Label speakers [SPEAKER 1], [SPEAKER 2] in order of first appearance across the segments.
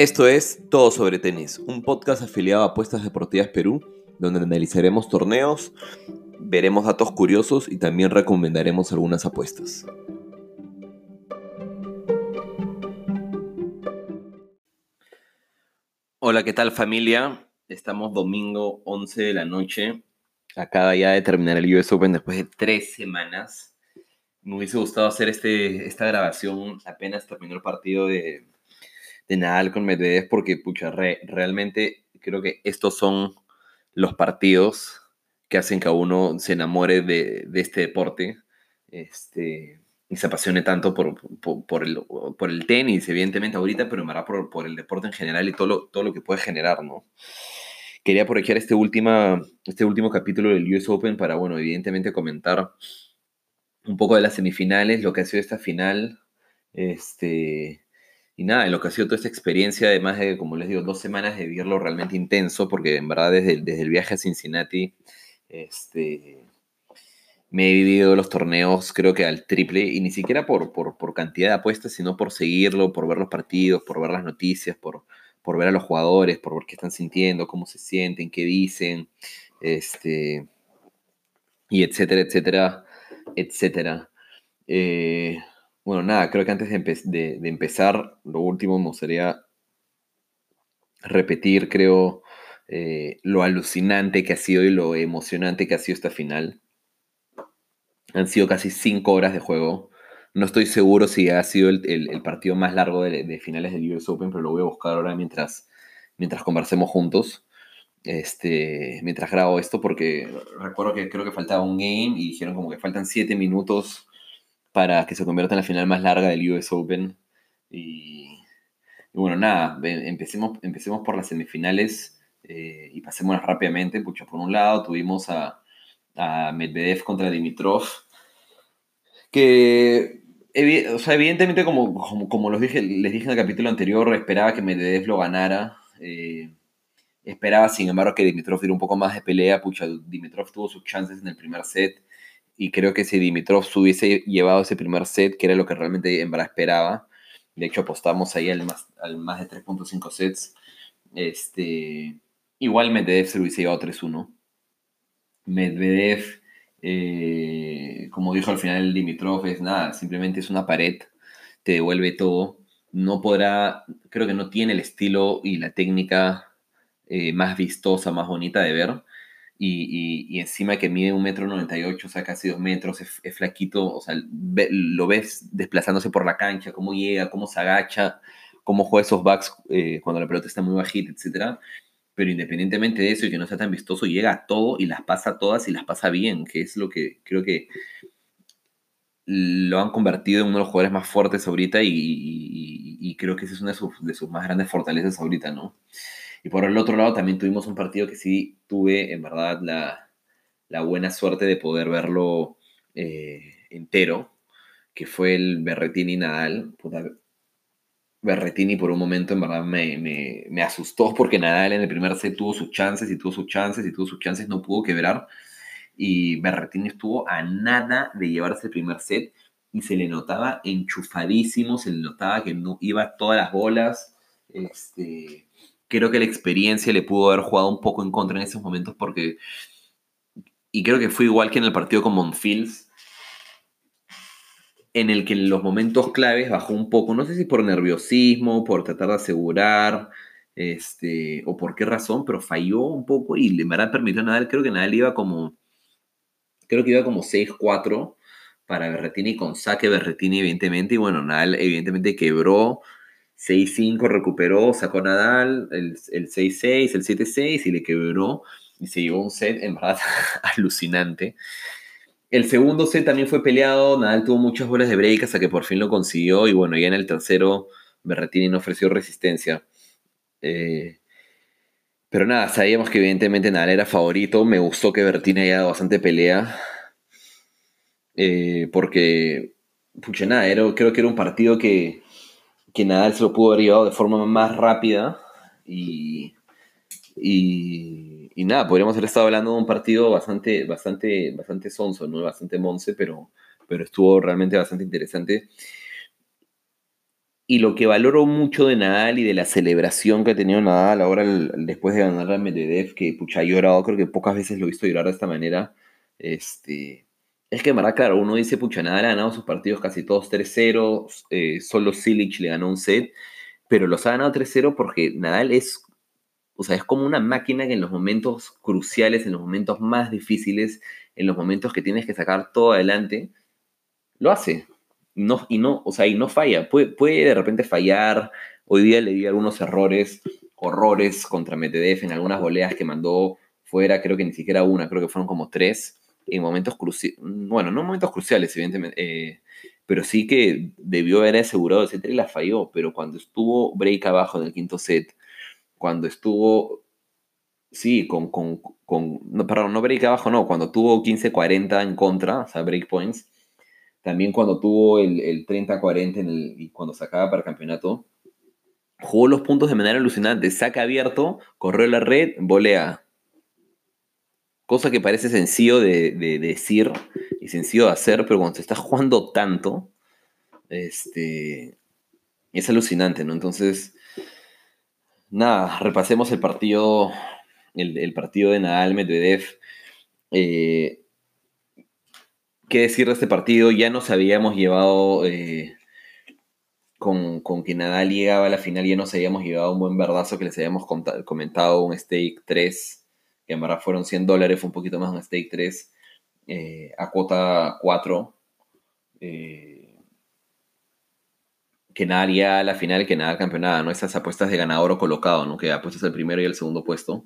[SPEAKER 1] Esto es Todo sobre Tenis, un podcast afiliado a Apuestas Deportivas Perú, donde analizaremos torneos, veremos datos curiosos y también recomendaremos algunas apuestas. Hola, ¿qué tal familia? Estamos domingo 11 de la noche. Acaba ya de terminar el US Open después de tres semanas. Me hubiese gustado hacer este, esta grabación apenas terminó el partido de, de Nadal con Medvedev porque, pucha, realmente creo que estos son los partidos que hacen que uno se enamore de, de este deporte este, y se apasione tanto por, por, el, por, el, tenis, evidentemente ahorita, pero en por el deporte en general y todo lo, todo lo que puede generar, ¿no? Quería aprovechar este, última, este último capítulo del US Open para, bueno, evidentemente comentar un poco de las semifinales, lo que ha sido esta final, este, y nada, en lo que ha sido toda esta experiencia, además de, como les digo, dos semanas de vivirlo realmente intenso, porque en verdad desde, desde el viaje a Cincinnati, este, me he vivido los torneos creo que al triple, y ni siquiera por, por, por, cantidad de apuestas, sino por seguirlo, por ver los partidos, por ver las noticias, por, por ver a los jugadores, por ver qué están sintiendo, cómo se sienten, qué dicen, este, y etcétera, etcétera, etcétera. Eh, bueno, nada, creo que antes de, empezar, lo último me gustaría repetir, creo, eh, lo alucinante que ha sido y lo emocionante que ha sido esta final. Han sido casi cinco horas de juego. No estoy seguro si ha sido el, partido más largo de, finales del US Open, pero lo voy a buscar ahora mientras, mientras conversemos juntos. Este, mientras grabo esto, porque recuerdo que creo que faltaba un game y dijeron como que faltan siete minutos para que se convierta en la final más larga del US Open. Y, bueno, nada, empecemos, empecemos por las semifinales eh, y pasémonos rápidamente. Pucha, por un lado tuvimos a, Medvedev contra Dimitrov, que o sea, evidentemente como, como, los dije, les dije en el capítulo anterior, esperaba que Medvedev lo ganara. Eh, esperaba, sin embargo, que Dimitrov diera un poco más de pelea. Pucha, Dimitrov tuvo sus chances en el primer set y creo que si Dimitrov hubiese llevado ese primer set, que era lo que realmente en esperaba, de hecho apostamos ahí al más, al más de 3.5 sets, este, igual Medvedev se lo hubiese llevado 3-1. Medvedev, eh, como dijo al final Dimitrov, es nada, simplemente es una pared, te devuelve todo. No podrá, creo que no tiene el estilo y la técnica eh, más vistosa, más bonita de ver y, encima que mide un metro 98, o sea, casi dos metros, es, flaquito, o sea, lo ves desplazándose por la cancha, cómo llega, cómo se agacha, cómo juega esos backs eh, cuando la pelota está muy bajita, etc. Pero independientemente de eso y que no sea tan vistoso, llega a todo y las pasa todas y las pasa bien, que es lo que creo que lo han convertido en uno de los jugadores más fuertes ahorita y, creo que esa es una de sus, de sus más grandes fortalezas ahorita, ¿no? Y por el otro lado también tuvimos un partido que sí tuve en verdad la, buena suerte de poder verlo eh, entero, que fue el Berretini Nadal. Berretini por un momento en verdad me, asustó porque Nadal en el primer set tuvo sus chances y tuvo sus chances y tuvo sus chances, no pudo quebrar. Y Berretini estuvo a nada de llevarse el primer set y se le notaba enchufadísimo, se le notaba que no iba todas las bolas. Este, creo que la experiencia le pudo haber jugado un poco en contra en esos momentos porque, y creo que fue igual que en el partido con Monfils, en el que en los momentos claves bajó un poco, no sé si por nerviosismo, por tratar de asegurar, este, o por qué razón, pero falló un poco y en verdad permitió a Nadal, creo que Nadal iba como, creo que iba como 6-4 para Berretini con saque Berretini evidentemente, y bueno, Nadal evidentemente quebró, 6-5 recuperó, sacó Nadal, el, 6-6, el 7-6 y le quebró y se llevó un set en verdad alucinante. El segundo set también fue peleado, Nadal tuvo muchas bolas de break hasta que por fin lo consiguió y bueno, ya en el tercero Berrettini no ofreció resistencia. Eh, pero nada, sabíamos que evidentemente Nadal era favorito, me gustó que Berrettini haya dado bastante pelea, eh, porque, pucha, nada, creo que era un partido que que Nadal se lo pudo haber llevado de forma más rápida y, y, nada, podríamos haber estado hablando de un partido bastante, bastante, bastante sonso, ¿no? bastante monce, pero, pero estuvo realmente bastante interesante. Y lo que valoro mucho de Nadal y de la celebración que ha tenido Nadal ahora después de ganar a Medvedev, que pucha, ha llorado, creo que pocas veces lo he visto llorar de esta manera, este, es que en verdad, claro, uno dice, pucha, Nadal ha ganado sus partidos casi todos 3-0, eh, solo Silic le ganó un set, pero los ha ganado 3-0 porque Nadal es, o sea, es como una máquina que en los momentos cruciales, en los momentos más difíciles, en los momentos que tienes que sacar todo adelante, lo hace. No, y no, o sea, y no falla. Puede, puede de repente fallar. Hoy día le di algunos errores, horrores contra Medvedev en algunas voleas que mandó fuera, creo que ni siquiera una, creo que fueron como tres en momentos cruciales, bueno, no momentos cruciales, evidentemente, eh, pero sí que debió haber asegurado ese y la falló, pero cuando estuvo break abajo en el quinto set, cuando estuvo, sí, con, con, no, perdón, no break abajo, no, cuando tuvo 15-40 en contra, o sea, break points, también cuando tuvo el, el 30-40 y cuando sacaba para el campeonato, jugó los puntos de manera alucinante, saca abierto, corrió la red, volea, Cosa que parece sencillo de, decir y sencillo de hacer, pero cuando se está jugando tanto, este, es alucinante, ¿no? Entonces, nada, repasemos el partido, el, partido de Nadal Medvedev. Eh, ¿Qué decir de este partido? Ya nos habíamos llevado eh, con, con, que Nadal llegaba a la final, ya nos habíamos llevado un buen verdazo que les habíamos comentado, un stake 3 que en fueron 100 dólares, fue un poquito más un stake 3, eh, a cuota 4. Eh, que nada haría la final, que nada campeonada, ¿no? Esas apuestas de ganador o colocado, ¿no? Que apuestas el primero y el segundo puesto.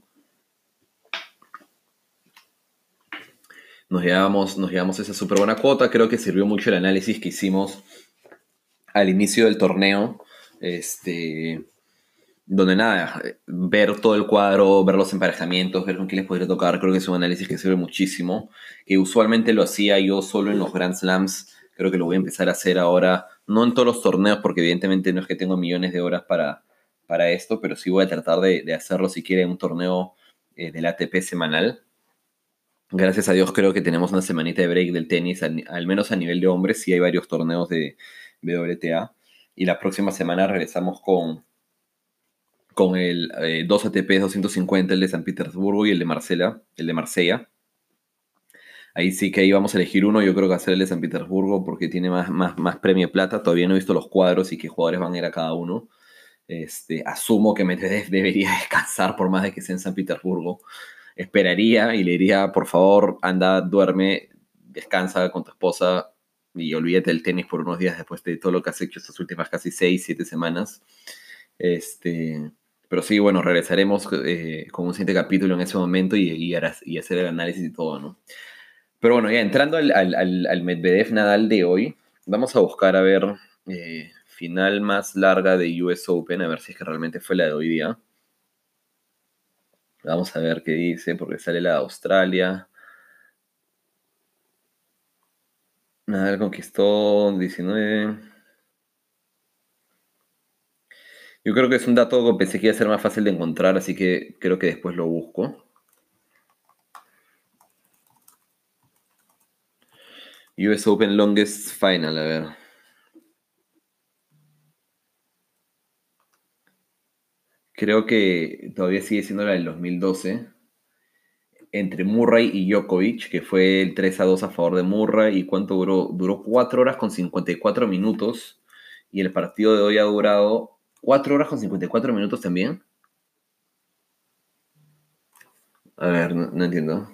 [SPEAKER 1] Nos llevamos, nos llevamos esa súper buena cuota. Creo que sirvió mucho el análisis que hicimos al inicio del torneo. Este donde nada, ver todo el cuadro, ver los emparejamientos, ver con quién les podría tocar, creo que es un análisis que sirve muchísimo, que usualmente lo hacía yo solo en los Grand Slams, creo que lo voy a empezar a hacer ahora, no en todos los torneos, porque evidentemente no es que tengo millones de horas para, para esto, pero sí voy a tratar de, hacerlo si quieren un torneo eh, del ATP semanal. Gracias a Dios creo que tenemos una semanita de break del tenis, al, al menos a nivel de hombres, sí hay varios torneos de WTA. Y la próxima semana regresamos con con el 2 ATP 250, el de San Petersburgo y el de Marsella, el de Marsella. Ahí sí que ahí vamos a elegir uno, yo creo que ser el de San Petersburgo porque tiene más, más, más premio plata. Todavía no he visto los cuadros y qué jugadores van a ir a cada uno. Este, asumo que Medvedev debería descansar por más de que sea en San Petersburgo. Esperaría y le diría, por favor, anda, duerme, descansa con tu esposa y olvídate del tenis por unos días después de todo lo que has hecho estas últimas casi 6, 7 semanas. Este, pero sí, bueno, regresaremos eh, con un siguiente capítulo en ese momento y, hacer el análisis y todo, ¿no? Pero bueno, ya entrando al, al, Medvedev Nadal de hoy, vamos a buscar a ver eh, final más larga de US Open, a ver si es que realmente fue la de hoy día. Vamos a ver qué dice, porque sale la de Australia. Nadal conquistó 19. Yo creo que es un dato que pensé que iba a ser más fácil de encontrar, así que creo que después lo busco. US Open Longest Final, a ver. Creo que todavía sigue siendo la del 2012. Entre Murray y Djokovic, que fue el 3 a 2 a favor de Murray. ¿Y cuánto duró? Duró 4 horas con 54 minutos. Y el partido de hoy ha durado 4 horas con 54 minutos también. A ver, no, entiendo.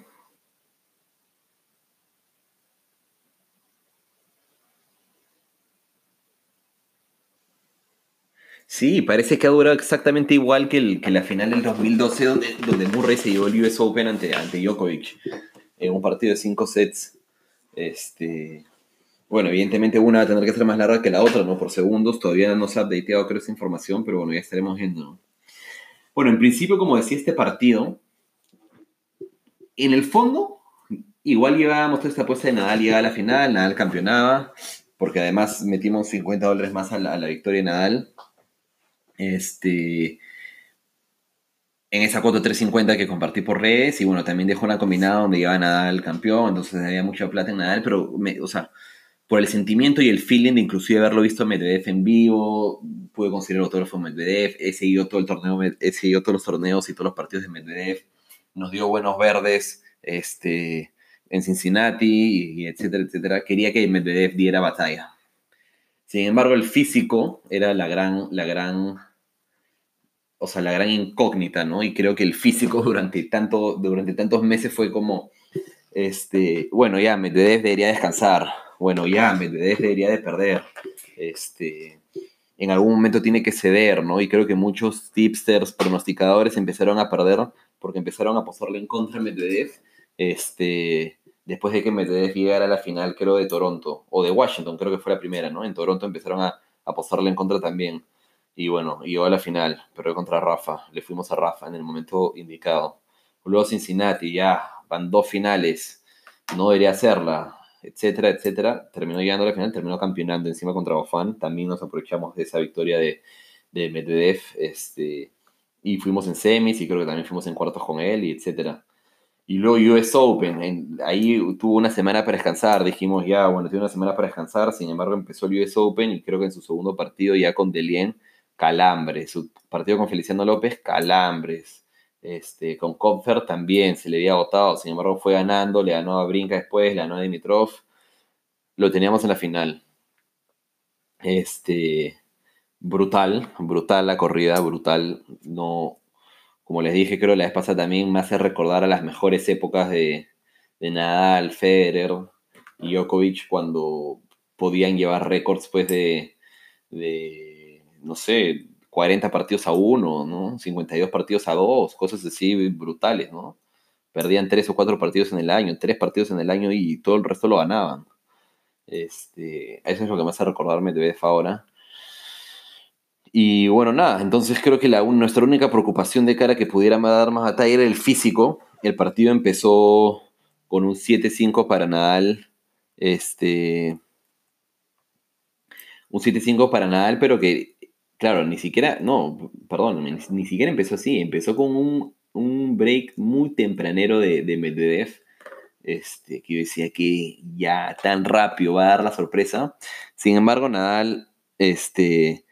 [SPEAKER 1] Sí, parece que ha durado exactamente igual que, el, que la final del 2012, donde, donde, Murray se llevó el US Open ante, ante Djokovic en un partido de 5 sets. Este, bueno, evidentemente una va a tener que ser más larga que la otra, ¿no? Por segundos, todavía no se ha updateado creo esa información, pero bueno, ya estaremos viendo, ¿no? Bueno, en principio, como decía este partido, en el fondo, igual llevábamos toda esta apuesta de Nadal llegaba a la final, Nadal campeonaba, porque además metimos 50 dólares más a la, a la victoria de Nadal. Este, en esa cuota 350 que compartí por redes, y bueno, también dejó una combinada donde llevaba Nadal campeón, entonces había mucha plata en Nadal, pero, me, o sea, por el sentimiento y el feeling de inclusive haberlo visto a Medvedev en vivo, pude conseguir el autógrafo de Medvedev, he seguido todo el torneo, he seguido todos los torneos y todos los partidos de Medvedev, nos dio buenos verdes este, en Cincinnati, y etcétera, etcétera. Quería que Medvedev diera batalla. Sin embargo, el físico era la gran, la gran, o sea, la gran incógnita, ¿no? Y creo que el físico durante, tanto, durante tantos meses fue como, este, bueno, ya Medvedev debería descansar, bueno, ya Medvedev debería de perder, este, en algún momento tiene que ceder, ¿no? Y creo que muchos tipsters, pronosticadores empezaron a perder porque empezaron a apostarle en contra de Medvedev, este, después de que Medvedev llegara a la final, creo, de Toronto, o de Washington, creo que fue la primera, ¿no? En Toronto empezaron a apostarle en contra también. Y bueno, llegó a la final, pero contra Rafa. Le fuimos a Rafa en el momento indicado. Luego Cincinnati, ya van dos finales, no debería hacerla, etcétera, etcétera. Terminó llegando a la final, terminó campeonando encima contra Bofan. También nos aprovechamos de esa victoria de, de Medvedev. Este, y fuimos en semis y creo que también fuimos en cuartos con él y etcétera. Y luego US Open, ahí tuvo una semana para descansar, dijimos ya, bueno, tiene una semana para descansar, sin embargo empezó el US Open y creo que en su segundo partido ya con Delien, calambres, su partido con Feliciano López, calambres, este, con Kopfer también se le había agotado, sin embargo fue ganando, le ganó a Brinca después, le ganó a Dimitrov, lo teníamos en la final. Este, brutal, brutal la corrida, brutal, no, como les dije, creo la vez pasada también me hace recordar a las mejores épocas de, Nadal, Federer y Djokovic cuando podían llevar récords pues de, de, no sé, 40 partidos a uno, ¿no? 52 partidos a dos, cosas así brutales, ¿no? Perdían tres o cuatro partidos en el año, tres partidos en el año y todo el resto lo ganaban. Este, eso es lo que me hace recordarme de ahora. Y bueno, nada, entonces creo que la, nuestra única preocupación de cara que pudiera dar más batalla era el físico. El partido empezó con un 7-5 para Nadal. Este. Un 7-5 para Nadal, pero que, claro, ni siquiera. No, perdón, ni, siquiera empezó así. Empezó con un, un break muy tempranero de, de Medvedev. Este, que yo decía que ya tan rápido va a dar la sorpresa. Sin embargo, Nadal. Este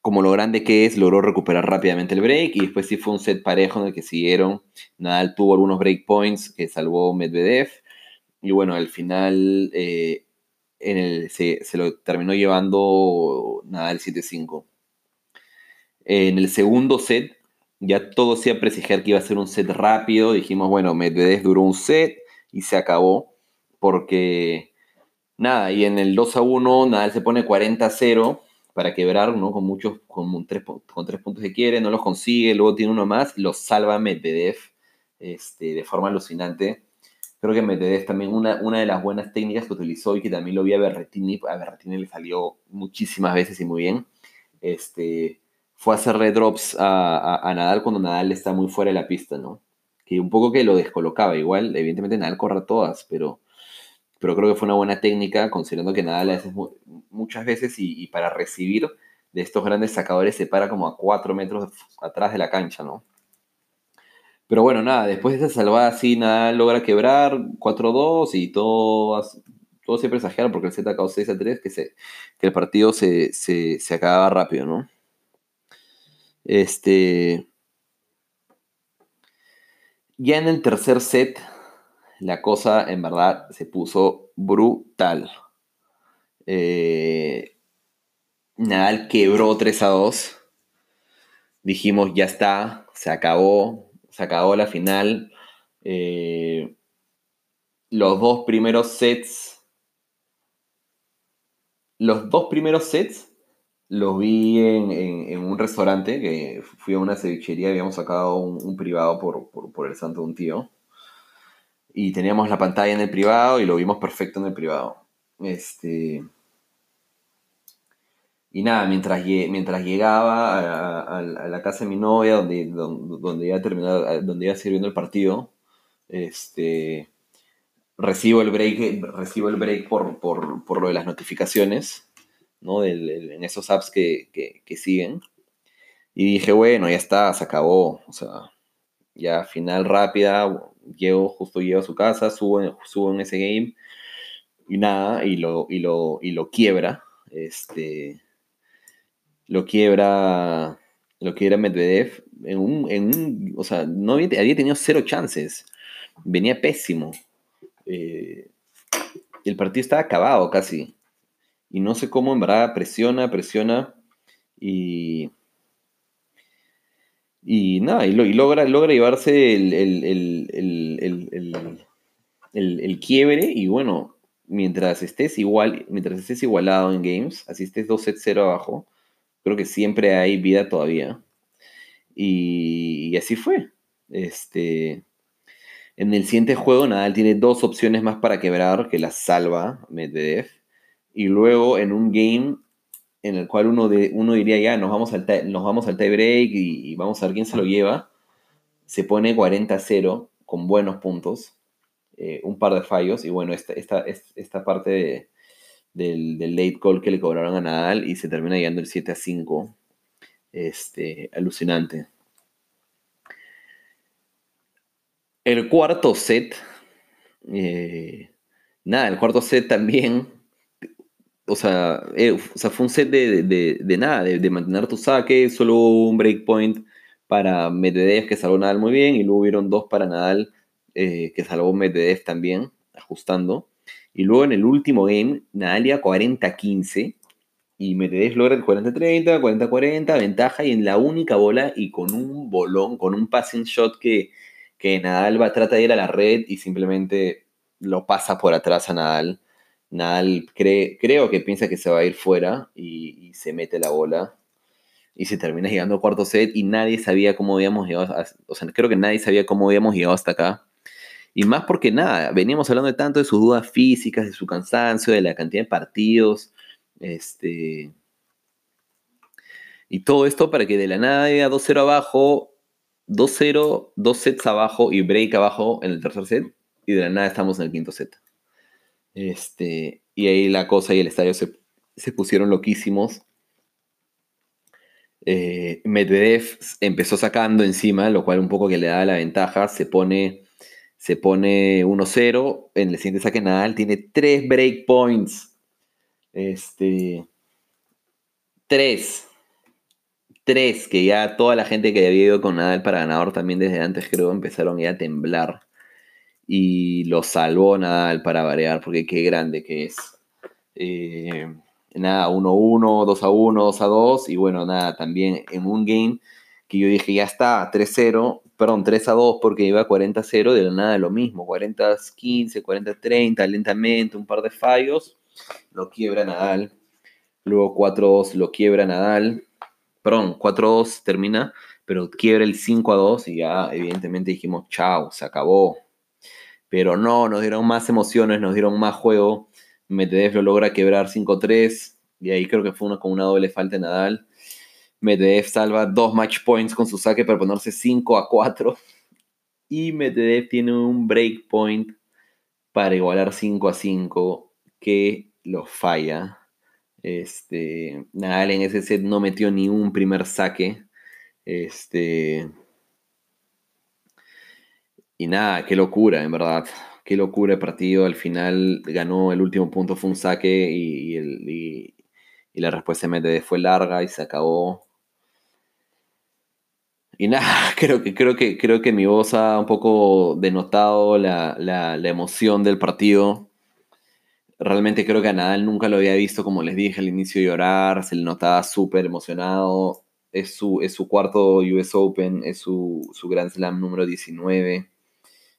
[SPEAKER 1] como lo grande que es, logró recuperar rápidamente el break y después sí fue un set parejo en el que siguieron. Nadal tuvo algunos break points que salvó Medvedev y bueno, al final eh, en el, se, lo terminó llevando Nadal 7-5. En el segundo set ya todo se iba a que iba a ser un set rápido. Dijimos, bueno, Medvedev duró un set y se acabó porque nada, y en el 2 1 Nadal se pone 40-0 para quebrar, ¿no? Con muchos, con tres, con tres puntos que quiere, no los consigue, luego tiene uno más, lo salva Medvedev este, de forma alucinante. Creo que Medvedev también una, una de las buenas técnicas que utilizó y que también lo vi a Berretini, a Berretini le salió muchísimas veces y muy bien, este, fue hacerle drops a, a, Nadal cuando Nadal está muy fuera de la pista, ¿no? Que un poco que lo descolocaba, igual, evidentemente Nadal corre todas, pero pero creo que fue una buena técnica, considerando que Nadal hace muchas veces y, para recibir de estos grandes sacadores se para como a 4 metros atrás de la cancha, ¿no? Pero bueno, nada, después de esa salvada así, Nadal logra quebrar 4-2 y todo, todo se porque el Z acabó 6 3, que, que el partido se, se, se acababa rápido, ¿no? Este. Ya en el tercer set, la cosa en verdad se puso brutal. Eh, Nadal quebró 3 a 2. Dijimos, ya está, se acabó, se acabó la final. Eh, los dos primeros sets. Los dos primeros sets los vi en, un restaurante, que fui a una cevichería, habíamos sacado un, privado por, por el santo de un tío y teníamos la pantalla en el privado y lo vimos perfecto en el privado. Este, y nada, mientras, mientras llegaba a, la casa de mi novia, donde, donde, iba, terminado, donde iba el partido, este, recibo el break, recibo el break por, por, lo de las notificaciones, ¿no? en esos apps que, que, siguen. Y dije, bueno, ya está, se acabó. O sea, ya final rápida, llego, justo llego a su casa, subo, subo en ese game y nada, y lo, y lo, y lo quiebra. Este, lo quiebra, lo quiebra Medvedev en un, en un o sea, no había, había tenido cero chances, venía pésimo. Eh, el partido estaba acabado casi. Y no sé cómo en verdad presiona, presiona y... Y nada, y, logra, logra llevarse el, el, quiebre y bueno, mientras estés igual, mientras estés igualado en games, así estés 2 sets 0 abajo, creo que siempre hay vida todavía. Y, así fue. Este, en el siguiente juego, Nadal tiene dos opciones más para quebrar, que la salva Medvedev. Y luego en un game en el cual uno, de, uno diría, ya, nos vamos al, nos vamos al tie break y, vamos a ver quién se lo lleva, se pone 40-0 con buenos puntos, eh, un par de fallos, y bueno, esta, esta, esta parte del, late call que le cobraron a Nadal y se termina llegando el 7-5. Este, alucinante. El cuarto set, eh, nada, el cuarto set también, o sea, eh, o sea fue un set de, de, nada, de, mantener tu saque, solo un breakpoint para Medvedev que salvó Nadal muy bien, y luego hubieron dos para Nadal eh, que salvó Medvedev también, ajustando. Y luego en el último game, Nadal iba 40-15 y Medvedev logra el 40-30, 40-40, ventaja y en la única bola y con un bolón, con un passing shot que que Nadal va, trata de ir a la red y simplemente lo pasa por atrás a Nadal. Nadal cree, creo que piensa que se va a ir fuera y, se mete la bola y se termina llegando al cuarto set y nadie sabía cómo habíamos llegado, o sea, creo que nadie sabía cómo habíamos llegado hasta acá. Y más porque nada, veníamos hablando de tanto de sus dudas físicas, de su cansancio, de la cantidad de partidos, este... Y todo esto para que de la nada a 2-0 abajo 2-0, dos sets abajo y break abajo en el tercer set. Y de la nada estamos en el quinto set. Este, y ahí la cosa y el estadio se, pusieron loquísimos. Eh, Medvedev empezó sacando encima, lo cual un poco que le da la ventaja. Se pone, se pone 1-0. En el siguiente saque Nadal tiene 3 break points. Este. 3 tres, que ya toda la gente que había ido con Nadal para ganador también desde antes, creo, empezaron ya a temblar. Y lo salvó Nadal para variar, porque qué grande que es. Eh, nada, 1-1, 2-1, 2-2, y bueno, nada, también en un game que yo dije, ya está, 3-0, perdón, 3-2 porque iba 40-0, de la nada lo mismo, 40-15, 40-30, lentamente, un par de fallos, lo quiebra Nadal. Luego 4-2 lo quiebra Nadal perdón, 4-2 termina, pero quiebra el 5-2 y ya evidentemente dijimos, chao, se acabó. Pero no, nos dieron más emociones, nos dieron más juego. Medvedev lo logra quebrar 5-3 y ahí creo que fue con una doble falta de Nadal. Medvedev salva dos match points con su saque para ponerse 5 a 4. Y Medvedev tiene un break point para igualar 5 a 5 que lo falla. Este, Nadal en ese set no metió ni un primer saque. Este, y nada, qué locura, en verdad. Qué locura el partido. Al final ganó el último punto, fue un saque y, y, la respuesta de fue larga y se acabó. Y nada, creo que, creo que, creo que mi voz ha un poco denotado la, la, la emoción del partido. Realmente creo que a Nadal nunca lo había visto, como les dije al inicio, llorar, se le notaba súper emocionado. Es su, es su cuarto US Open, es su, su Grand Slam número 19.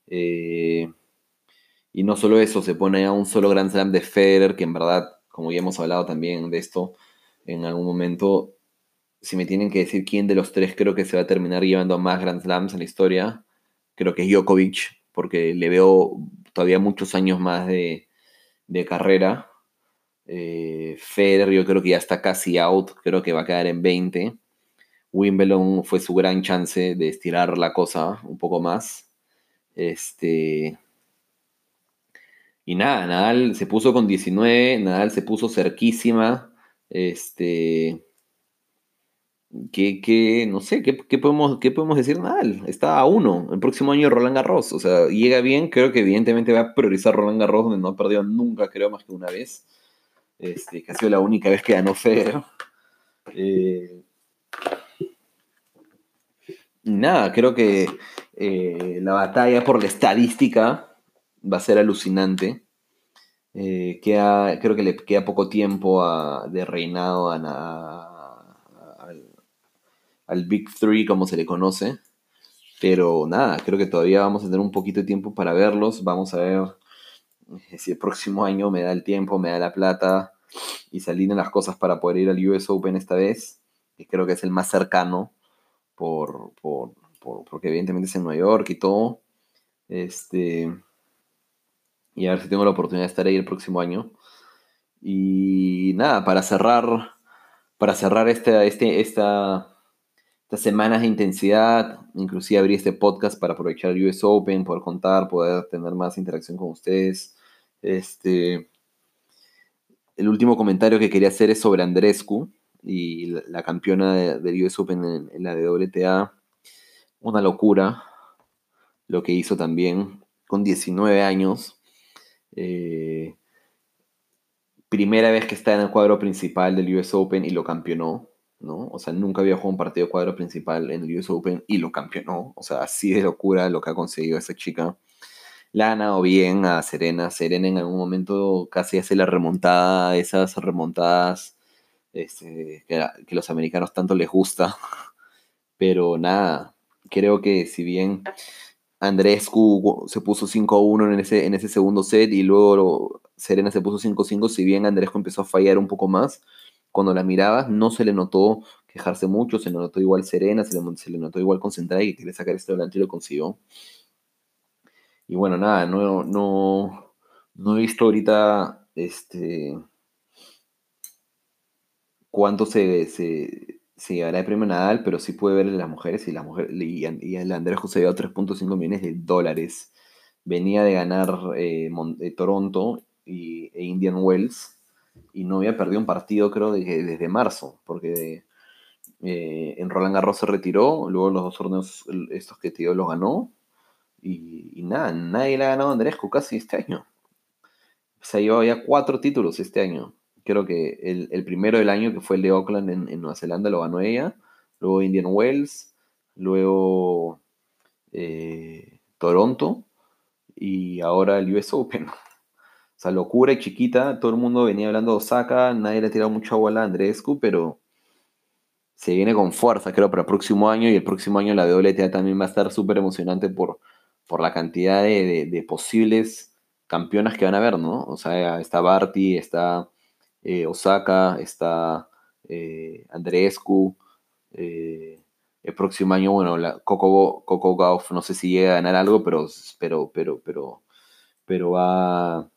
[SPEAKER 1] Eh, y no solo eso, se pone a un solo Grand Slam de Federer, que en verdad, como ya hemos hablado también de esto en algún momento, si me tienen que decir quién de los tres creo que se va a terminar llevando más Grand Slams en la historia, creo que es Djokovic, porque le veo todavía muchos años más de, de carrera. Eh, yo creo que ya está casi out, creo que va a quedar en 20. Wimbledon fue su gran chance de estirar la cosa un poco más. Este. Y nada, Nadal se puso con 19, Nadal se puso cerquísima. Este que, no sé, ¿qué, podemos, ¿qué podemos decir? Nada, está a uno. El próximo año Roland Garros. O sea, llega bien. Creo que evidentemente va a priorizar Roland Garros, donde no ha perdido nunca, creo, más que una vez. Este, que ha sido la única vez que ganó Federer. Eh, nada, creo que eh, la batalla por la estadística va a ser alucinante. Eh, creo que le queda poco tiempo de reinado al Big Three, como se le conoce. Pero nada, creo que todavía vamos a tener un poquito de tiempo para verlos. Vamos a ver si el próximo año me da el tiempo, me da la plata y se las cosas para poder ir al US Open esta vez. Que creo que es el más cercano por, por, porque evidentemente es en Nueva York y todo. Este, y a ver si tengo la oportunidad de estar ahí el próximo año. Y nada, para cerrar, para cerrar este, esta, estas semanas de intensidad, inclusive abrí este podcast para aprovechar el US Open, poder contar, poder tener más interacción con ustedes. Este, el último comentario que quería hacer es sobre Andrescu y la, campeona del US Open en, la WTA. Una locura lo que hizo también con 19 años. Eh, primera vez que está en el cuadro principal del US Open y lo campeonó. ¿No? O sea, nunca había jugado un partido cuadro principal en el US Open y lo campeonó. O sea, así de locura lo que ha conseguido esa chica. La ha bien a Serena. Serena en algún momento casi hace la remontada, esas remontadas este, que, los americanos tanto les gusta. Pero nada, creo que si bien Andrescu se puso 5-1 en ese, en ese segundo set y luego Serena se puso 5-5, si bien Andrescu empezó a fallar un poco más, cuando la mirabas no se le notó quejarse mucho, se le notó igual serena, se le, notó igual concentrada y que quería sacar esto adelante y lo consiguió. Y bueno, nada, no, no, no he visto ahorita este cuánto se, se, se llevará el premio Nadal, pero sí puede ver las mujeres y la mujer y, el Andrés José dio 3.5 millones de dólares. Venía de ganar eh, eh, Toronto y, e Indian Wells y no había perdido un partido, creo, desde marzo, porque eh, en Roland Garros se retiró, luego los dos torneos, estos que tío los ganó, y, nada, nadie le ha ganado a Andrescu casi este año. Se ha llevado ya cuatro títulos este año. Creo que el, primero del año, que fue el de Auckland en, Nueva Zelanda, lo ganó ella, luego Indian Wells, luego eh, Toronto, y ahora el US Open. O sea, locura y chiquita. Todo el mundo venía hablando de Osaka. Nadie le ha tirado mucha bola a Andrescu, pero se viene con fuerza, creo, para el próximo año. Y el próximo año la WTA también va a estar súper emocionante por, por la cantidad de, posibles campeonas que van a haber, ¿no? O sea, está Barty, está eh, Osaka, está eh, Andrescu. Eh, el próximo año, bueno, la Coco, Coco Gauff, no sé si llega a ganar algo, pero, pero, pero, pero, pero va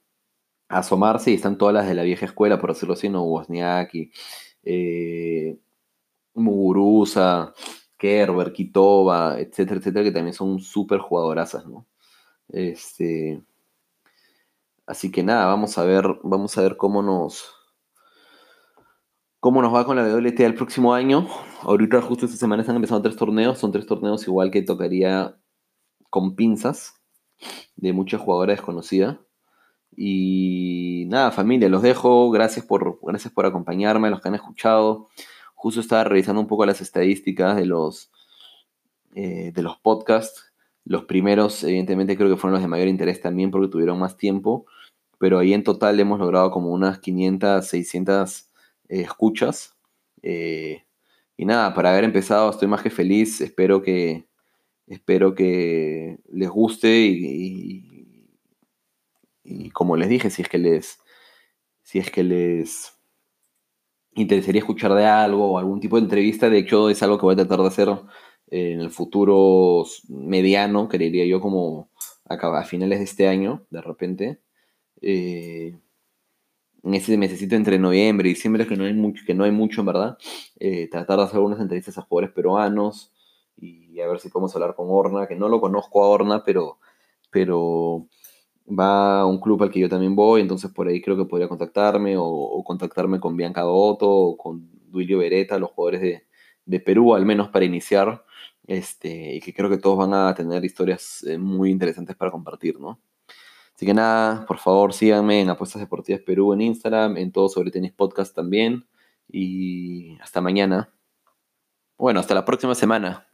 [SPEAKER 1] asomarse y están todas las de la vieja escuela, por decirlo así, no Wozniacki, eh, Muguruza, Kerber, Kitova, etcétera, etcétera, que también son súper jugadorazas, ¿no? Este, así que nada, vamos a ver, vamos a ver cómo nos, cómo nos va con la WTA el próximo año. Ahorita justo esta semana están empezando tres torneos, son tres torneos igual que tocaría con pinzas de muchas jugadoras desconocidas. Y nada, familia, los dejo. Gracias por, gracias por acompañarme, los que han escuchado. Justo estaba revisando un poco las estadísticas de los, eh, de los podcasts. Los primeros, evidentemente, creo que fueron los de mayor interés también porque tuvieron más tiempo. Pero ahí en total hemos logrado como unas 500, 600 eh, escuchas. Eh, y nada, para haber empezado estoy más que feliz. Espero que, espero que les guste y como les dije, si es que les, si es que les interesaría escuchar de algo o algún tipo de entrevista, de hecho es algo que voy a tratar de hacer en el futuro mediano, creería yo como a, finales de este año, de repente. Eh, en ese mesecito entre noviembre y diciembre, que no hay mucho, que no hay mucho en verdad, eh, tratar de hacer algunas entrevistas a jugadores peruanos y a ver si podemos hablar con Orna, que no lo conozco a Orna, pero, pero va a un club al que yo también voy, entonces por ahí creo que podría contactarme o, contactarme con Bianca Dotto o con Duilio Beretta, los jugadores de, Perú, al menos para iniciar, este, y que creo que todos van a tener historias eh, muy interesantes para compartir, ¿no? Así que nada, por favor síganme en Apuestas Deportivas Perú en Instagram, en todo sobre tenis podcast también, y hasta mañana. Bueno, hasta la próxima semana.